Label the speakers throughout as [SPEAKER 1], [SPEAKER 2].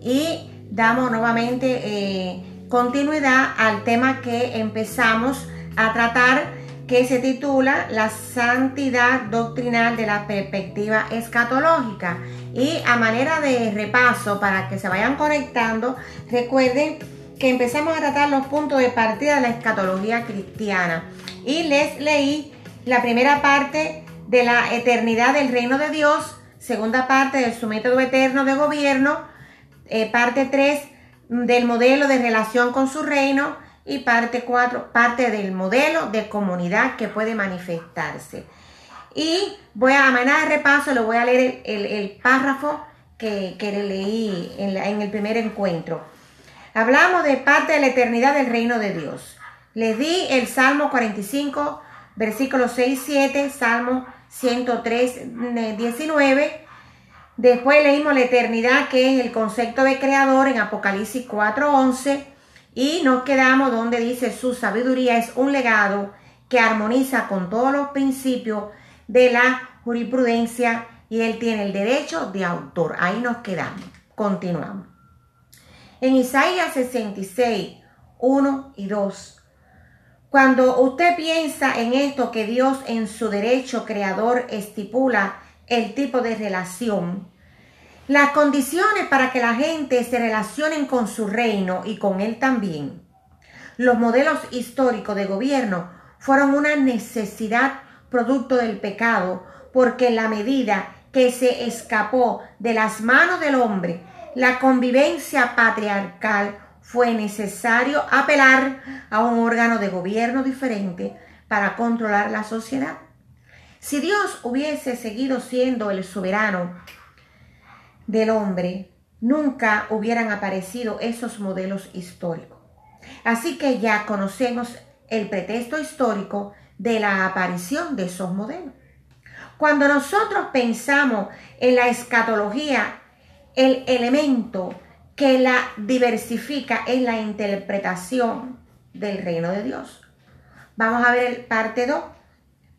[SPEAKER 1] Y damos nuevamente eh, continuidad al tema que empezamos a tratar que se titula La santidad doctrinal de la perspectiva escatológica. Y a manera de repaso, para que se vayan conectando, recuerden que empezamos a tratar los puntos de partida de la escatología cristiana. Y les leí la primera parte de la eternidad del reino de Dios, segunda parte de su método eterno de gobierno, eh, parte 3 del modelo de relación con su reino y parte 4, parte del modelo de comunidad que puede manifestarse. Y voy a, a manera de repaso, le voy a leer el, párrafo que, le leí en, en el primer encuentro. Hablamos de parte de la eternidad del reino de Dios. Les di el Salmo 45, versículos 6, 7, Salmo 103, 19. Después leímos la eternidad, que es el concepto de creador en Apocalipsis 4, 11. Y nos quedamos donde dice su sabiduría es un legado que armoniza con todos los principios de la jurisprudencia y él tiene el derecho de autor. Ahí nos quedamos. Continuamos. En Isaías 66, 1 y 2. Cuando usted piensa en esto que Dios en su derecho creador estipula el tipo de relación, las condiciones para que la gente se relacionen con su reino y con él también. Los modelos históricos de gobierno fueron una necesidad producto del pecado, porque en la medida que se escapó de las manos del hombre, la convivencia patriarcal fue necesario apelar a un órgano de gobierno diferente para controlar la sociedad. Si Dios hubiese seguido siendo el soberano del hombre, nunca hubieran aparecido esos modelos históricos. Así que ya conocemos el pretexto histórico de la aparición de esos modelos. Cuando nosotros pensamos en la escatología, el elemento que la diversifica es la interpretación del reino de Dios. Vamos a ver el parte 2,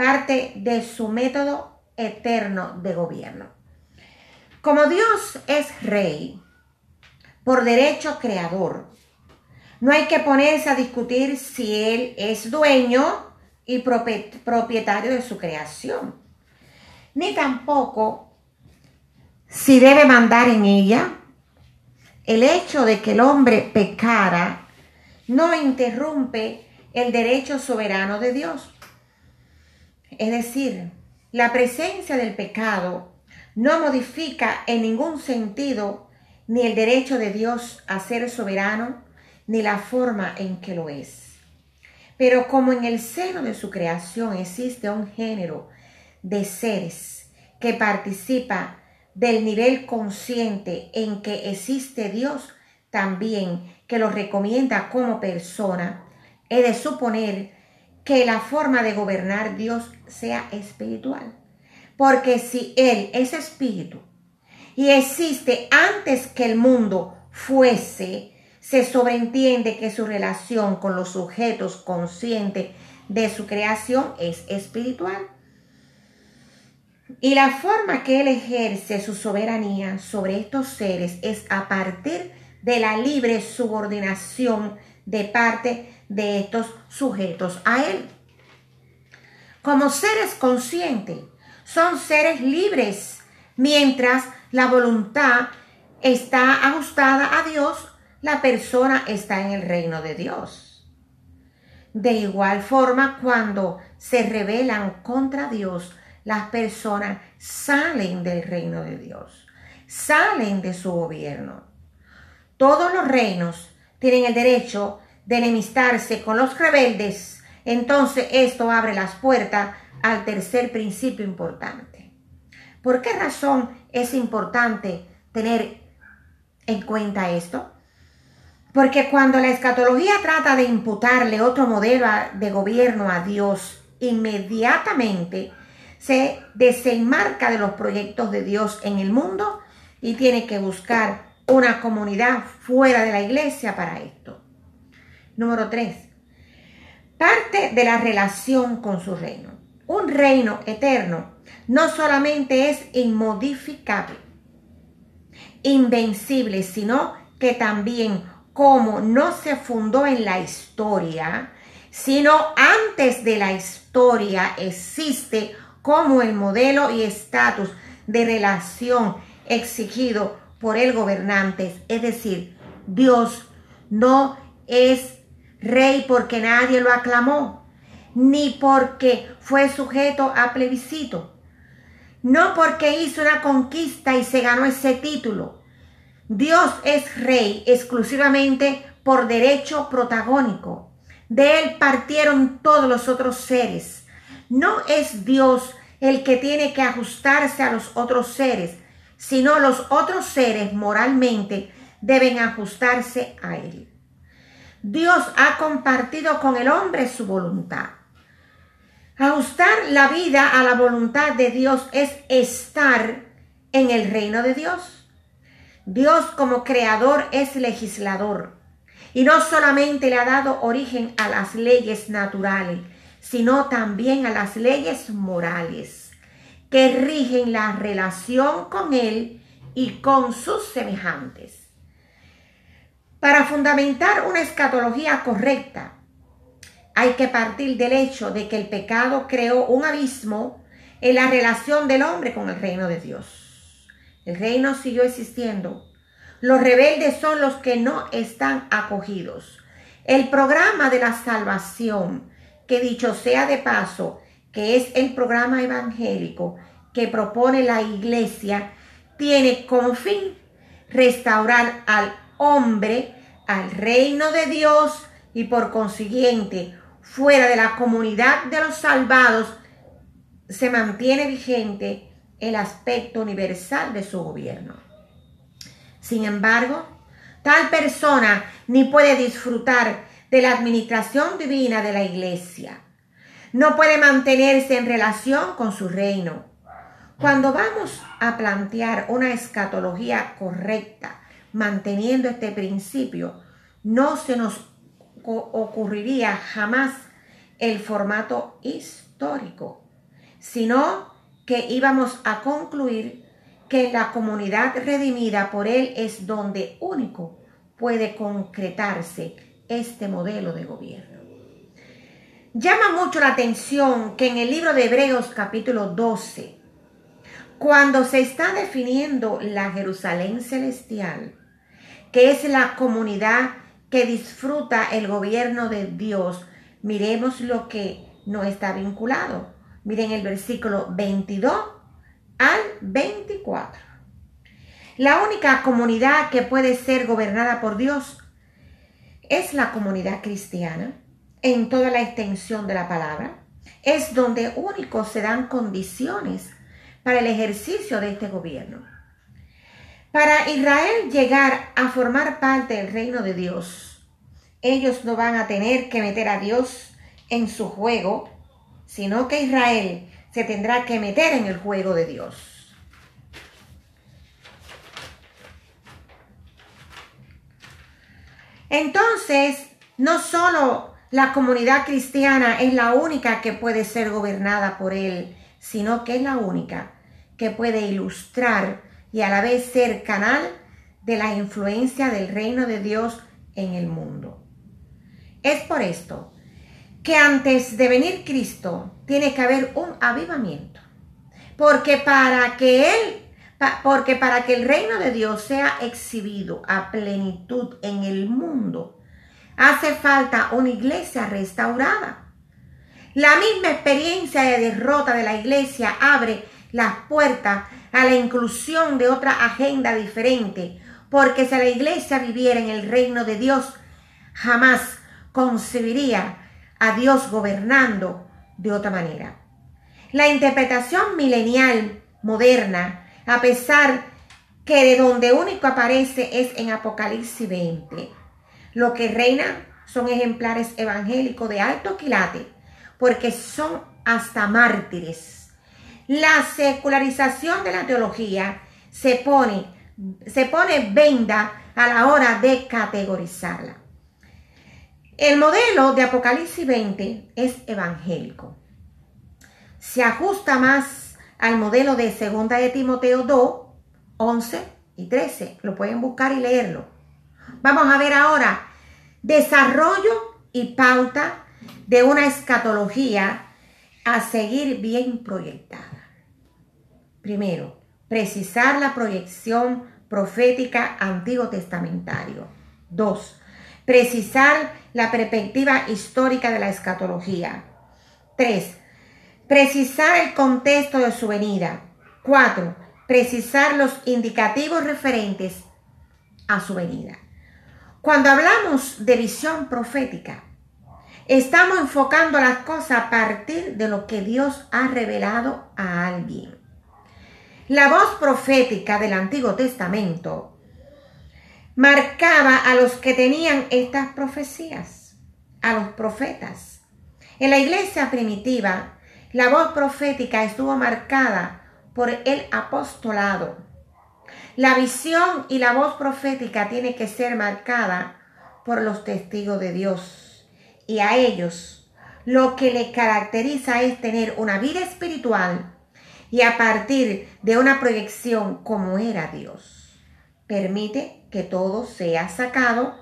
[SPEAKER 1] parte de su método eterno de gobierno. Como Dios es rey, por derecho creador, no hay que ponerse a discutir si Él es dueño y propietario de su creación, ni tampoco si debe mandar en ella. El hecho de que el hombre pecara no interrumpe el derecho soberano de Dios. Es decir, la presencia del pecado no modifica en ningún sentido ni el derecho de Dios a ser soberano, ni la forma en que lo es. Pero como en el seno de su creación existe un género de seres que participa del nivel consciente en que existe Dios, también que lo recomienda como persona, he de suponer que la forma de gobernar Dios sea espiritual. Porque si Él es espíritu y existe antes que el mundo fuese, se sobreentiende que su relación con los sujetos conscientes de su creación es espiritual. Y la forma que Él ejerce su soberanía sobre estos seres es a partir de la libre subordinación de parte de estos sujetos a Él. Como seres conscientes, son seres libres, mientras la voluntad está ajustada a Dios, la persona está en el reino de Dios. De igual forma, cuando se rebelan contra Dios, las personas salen del reino de Dios, salen de su gobierno. Todos los reinos tienen el derecho de enemistarse con los rebeldes, entonces esto abre las puertas al tercer principio importante. ¿Por qué razón es importante tener en cuenta esto? Porque cuando la escatología trata de imputarle otro modelo de gobierno a Dios, inmediatamente se desenmarca de los proyectos de Dios en el mundo y tiene que buscar una comunidad fuera de la iglesia para esto. Número 3. Parte de la relación con su reino un reino eterno no solamente es inmodificable, invencible, sino que también como no se fundó en la historia, sino antes de la historia existe como el modelo y estatus de relación exigido por el gobernante. Es decir, Dios no es rey porque nadie lo aclamó, ni porque fue sujeto a plebiscito, no porque hizo una conquista y se ganó ese título. Dios es rey exclusivamente por derecho protagónico. De él partieron todos los otros seres. No es Dios el que tiene que ajustarse a los otros seres, sino los otros seres moralmente deben ajustarse a él. Dios ha compartido con el hombre su voluntad. Ajustar la vida a la voluntad de Dios es estar en el reino de Dios. Dios como creador es legislador y no solamente le ha dado origen a las leyes naturales, sino también a las leyes morales que rigen la relación con Él y con sus semejantes. Para fundamentar una escatología correcta, hay que partir del hecho de que el pecado creó un abismo en la relación del hombre con el reino de Dios. El reino siguió existiendo. Los rebeldes son los que no están acogidos. El programa de la salvación, que dicho sea de paso, que es el programa evangélico que propone la iglesia, tiene como fin restaurar al hombre al reino de Dios y por consiguiente fuera de la comunidad de los salvados se mantiene vigente el aspecto universal de su gobierno. Sin embargo, tal persona ni puede disfrutar de la administración divina de la iglesia. No puede mantenerse en relación con su reino. Cuando vamos a plantear una escatología correcta, manteniendo este principio, no se nos ocurriría jamás el formato histórico, sino que íbamos a concluir que la comunidad redimida por Él es donde único puede concretarse este modelo de gobierno. Llama mucho la atención que en el libro de Hebreos capítulo 12, cuando se está definiendo la Jerusalén celestial, que es la comunidad que disfruta el gobierno de Dios, miremos lo que no está vinculado. Miren el versículo 22 al 24. La única comunidad que puede ser gobernada por Dios es la comunidad cristiana en toda la extensión de la palabra. Es donde únicos se dan condiciones para el ejercicio de este gobierno. Para Israel llegar a formar parte del reino de Dios, ellos no van a tener que meter a Dios en su juego, sino que Israel se tendrá que meter en el juego de Dios. Entonces, no solo la comunidad cristiana es la única que puede ser gobernada por Él, sino que es la única que puede ilustrar y a la vez ser canal de la influencia del reino de Dios en el mundo. Es por esto que antes de venir Cristo tiene que haber un avivamiento. Porque para que el reino de Dios sea exhibido a plenitud en el mundo, hace falta una iglesia restaurada. La misma experiencia de derrota de la iglesia abre las puertas a la inclusión de otra agenda diferente, porque si la iglesia viviera en el reino de Dios, jamás concebiría a Dios gobernando de otra manera. La interpretación milenial moderna, a pesar que de donde único aparece es en Apocalipsis 20, lo que reina son ejemplares evangélicos de alto quilate, porque son hasta mártires la secularización de la teología se pone, se pone venda a la hora de categorizarla. El modelo de Apocalipsis 20 es evangélico. Se ajusta más al modelo de segunda de Timoteo 2, 11 y 13. Lo pueden buscar y leerlo. Vamos a ver ahora desarrollo y pauta de una escatología a seguir bien proyectada. Primero, precisar la proyección profética antiguo testamentario. Dos, precisar la perspectiva histórica de la escatología. Tres, precisar el contexto de su venida. Cuatro, precisar los indicativos referentes a su venida. Cuando hablamos de visión profética, estamos enfocando las cosas a partir de lo que Dios ha revelado a alguien. La voz profética del Antiguo Testamento marcaba a los que tenían estas profecías, a los profetas. En la iglesia primitiva, la voz profética estuvo marcada por el apostolado. La visión y la voz profética tiene que ser marcada por los testigos de Dios. Y a ellos lo que les caracteriza es tener una vida espiritual y a partir de una proyección como era Dios. Permite que todo sea sacado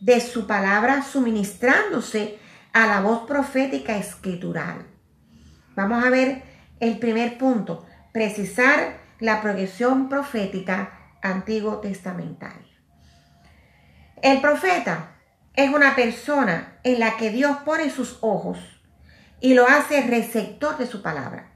[SPEAKER 1] de su palabra suministrándose a la voz profética escritural. Vamos a ver el primer punto, precisar la proyección profética antiguo testamentaria. El profeta es una persona en la que Dios pone sus ojos y lo hace receptor de su palabra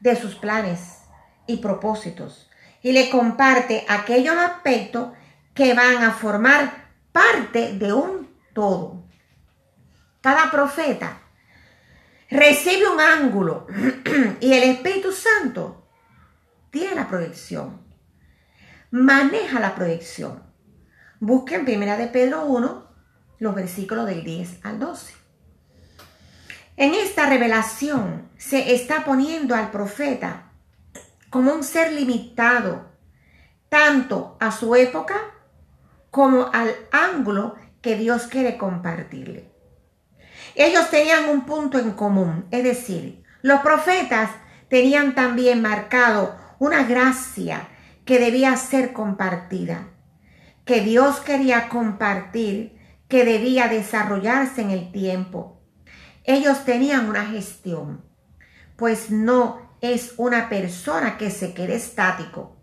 [SPEAKER 1] de sus planes y propósitos y le comparte aquellos aspectos que van a formar parte de un todo. Cada profeta recibe un ángulo y el Espíritu Santo tiene la proyección, maneja la proyección. Busquen primera de Pedro 1, los versículos del 10 al 12. En esta revelación se está poniendo al profeta como un ser limitado, tanto a su época como al ángulo que Dios quiere compartirle. Ellos tenían un punto en común, es decir, los profetas tenían también marcado una gracia que debía ser compartida, que Dios quería compartir, que debía desarrollarse en el tiempo ellos tenían una gestión, pues no es una persona que se quede estático.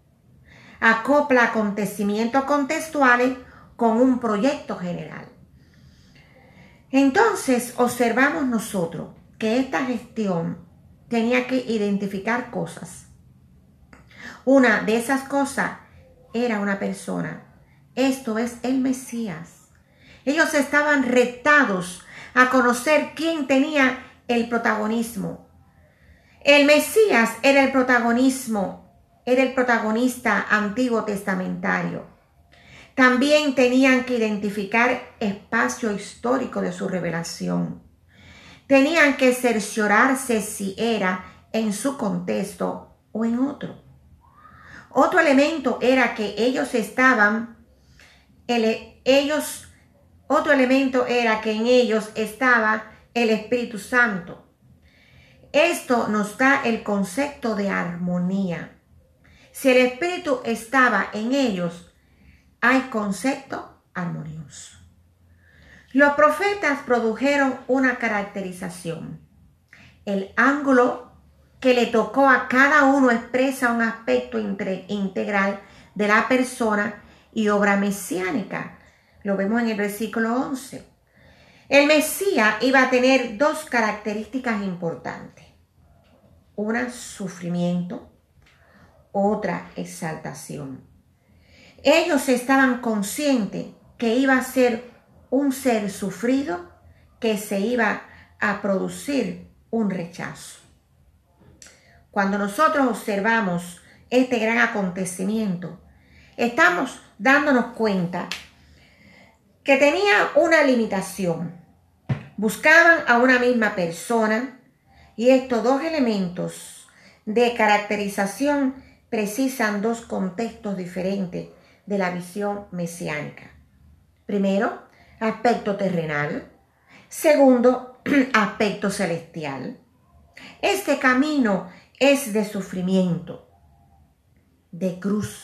[SPEAKER 1] Acopla acontecimientos contextuales con un proyecto general. Entonces observamos nosotros que esta gestión tenía que identificar cosas. Una de esas cosas era una persona. Esto es el Mesías. Ellos estaban retados a conocer quién tenía el protagonismo. El Mesías era el protagonismo, era el protagonista antiguo testamentario. También tenían que identificar espacio histórico de su revelación. Tenían que cerciorarse si era en su contexto o en otro. Otro elemento era que ellos estaban, ellos otro elemento era que en ellos estaba el Espíritu Santo. Esto nos da el concepto de armonía. Si el Espíritu estaba en ellos, hay concepto armonioso. Los profetas produjeron una caracterización. El ángulo que le tocó a cada uno expresa un aspecto integral de la persona y obra mesiánica lo vemos en el versículo 11. El Mesías iba a tener dos características importantes. Una, sufrimiento. Otra, exaltación. Ellos estaban conscientes que iba a ser un ser sufrido, que se iba a producir un rechazo. Cuando nosotros observamos este gran acontecimiento, estamos dándonos cuenta que tenía una limitación. Buscaban a una misma persona y estos dos elementos de caracterización precisan dos contextos diferentes de la visión mesiánica. Primero, aspecto terrenal. Segundo, aspecto celestial. Este camino es de sufrimiento, de cruz.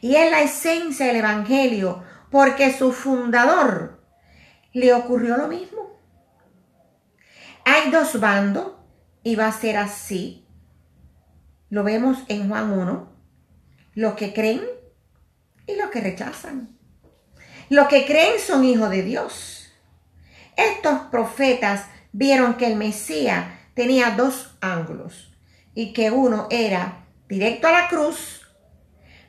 [SPEAKER 1] Y es la esencia del Evangelio, porque su fundador le ocurrió lo mismo. Hay dos bandos y va a ser así. Lo vemos en Juan 1. Los que creen y los que rechazan. Los que creen son hijos de Dios. Estos profetas vieron que el Mesías tenía dos ángulos y que uno era directo a la cruz,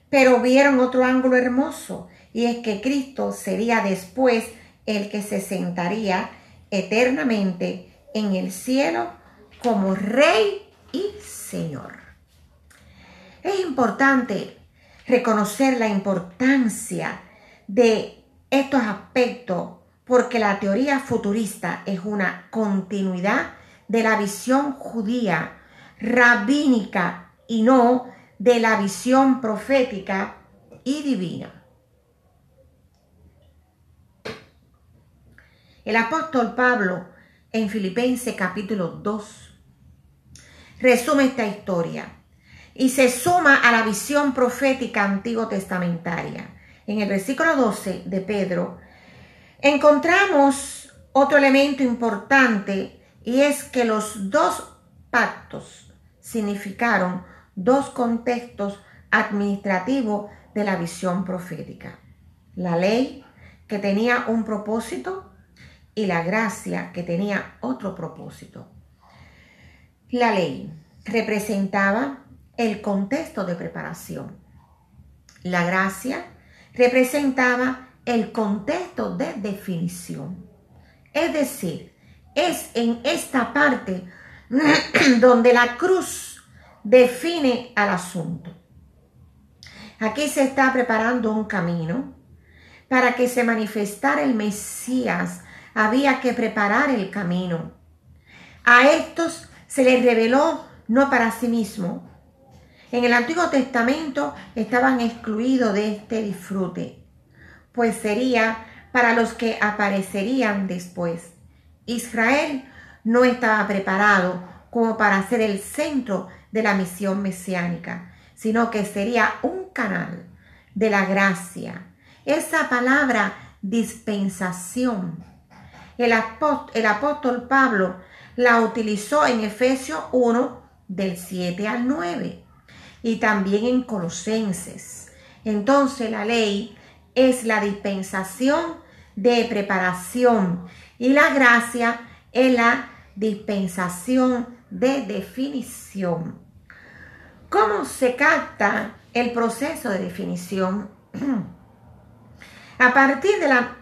[SPEAKER 1] pero vieron otro ángulo hermoso y es que Cristo sería después el que se sentaría eternamente en el cielo como Rey y Señor. Es importante reconocer la importancia de estos aspectos porque la teoría futurista es una continuidad de la visión judía rabínica y no de la visión profética y divina. El apóstol Pablo en Filipenses capítulo 2 resume esta historia y se suma a la visión profética antiguo testamentaria. En el versículo 12 de Pedro encontramos otro elemento importante y es que los dos pactos significaron dos contextos administrativos de la visión profética. La ley que tenía un propósito y la gracia que tenía otro propósito. La ley representaba el contexto de preparación. La gracia representaba el contexto de definición. Es decir, es en esta parte donde la cruz define al asunto. Aquí se está preparando un camino para que se manifestara el Mesías. Había que preparar el camino. A estos se les reveló no para sí mismo. En el Antiguo Testamento estaban excluidos de este disfrute pues sería para los que aparecerían después. Israel no estaba preparado como para ser el centro de la misión mesiánica, sino que sería un canal de la gracia. Esa palabra dispensación, el apóstol, Pablo la utilizó en Efesios 1 del 7 al 9 y también en Colosenses. Entonces la ley es la dispensación de preparación y la gracia es la dispensación de definición. ¿Cómo se capta el proceso de definición? A partir de la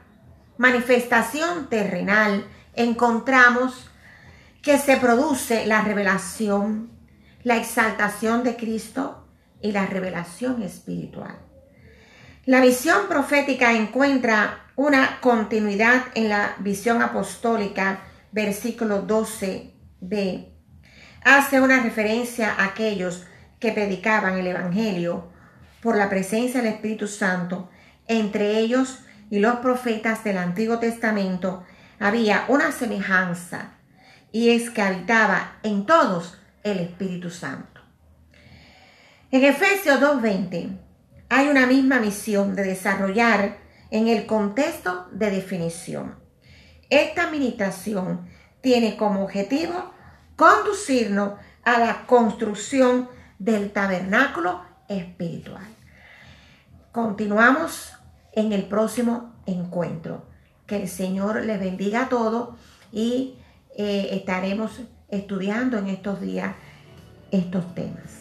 [SPEAKER 1] manifestación terrenal encontramos que se produce la revelación, la exaltación de Cristo y la revelación espiritual. La visión profética encuentra una continuidad en la visión apostólica, versículo 12b. Hace una referencia a aquellos que predicaban el Evangelio por la presencia del Espíritu Santo. Entre ellos y los profetas del Antiguo Testamento había una semejanza y es que habitaba en todos el Espíritu Santo. En Efesios 2.20 hay una misma misión de desarrollar en el contexto de definición. Esta administración tiene como objetivo conducirnos a la construcción del tabernáculo espiritual. Continuamos en el próximo encuentro. Que el Señor les bendiga a todos y eh, estaremos estudiando en estos días estos temas.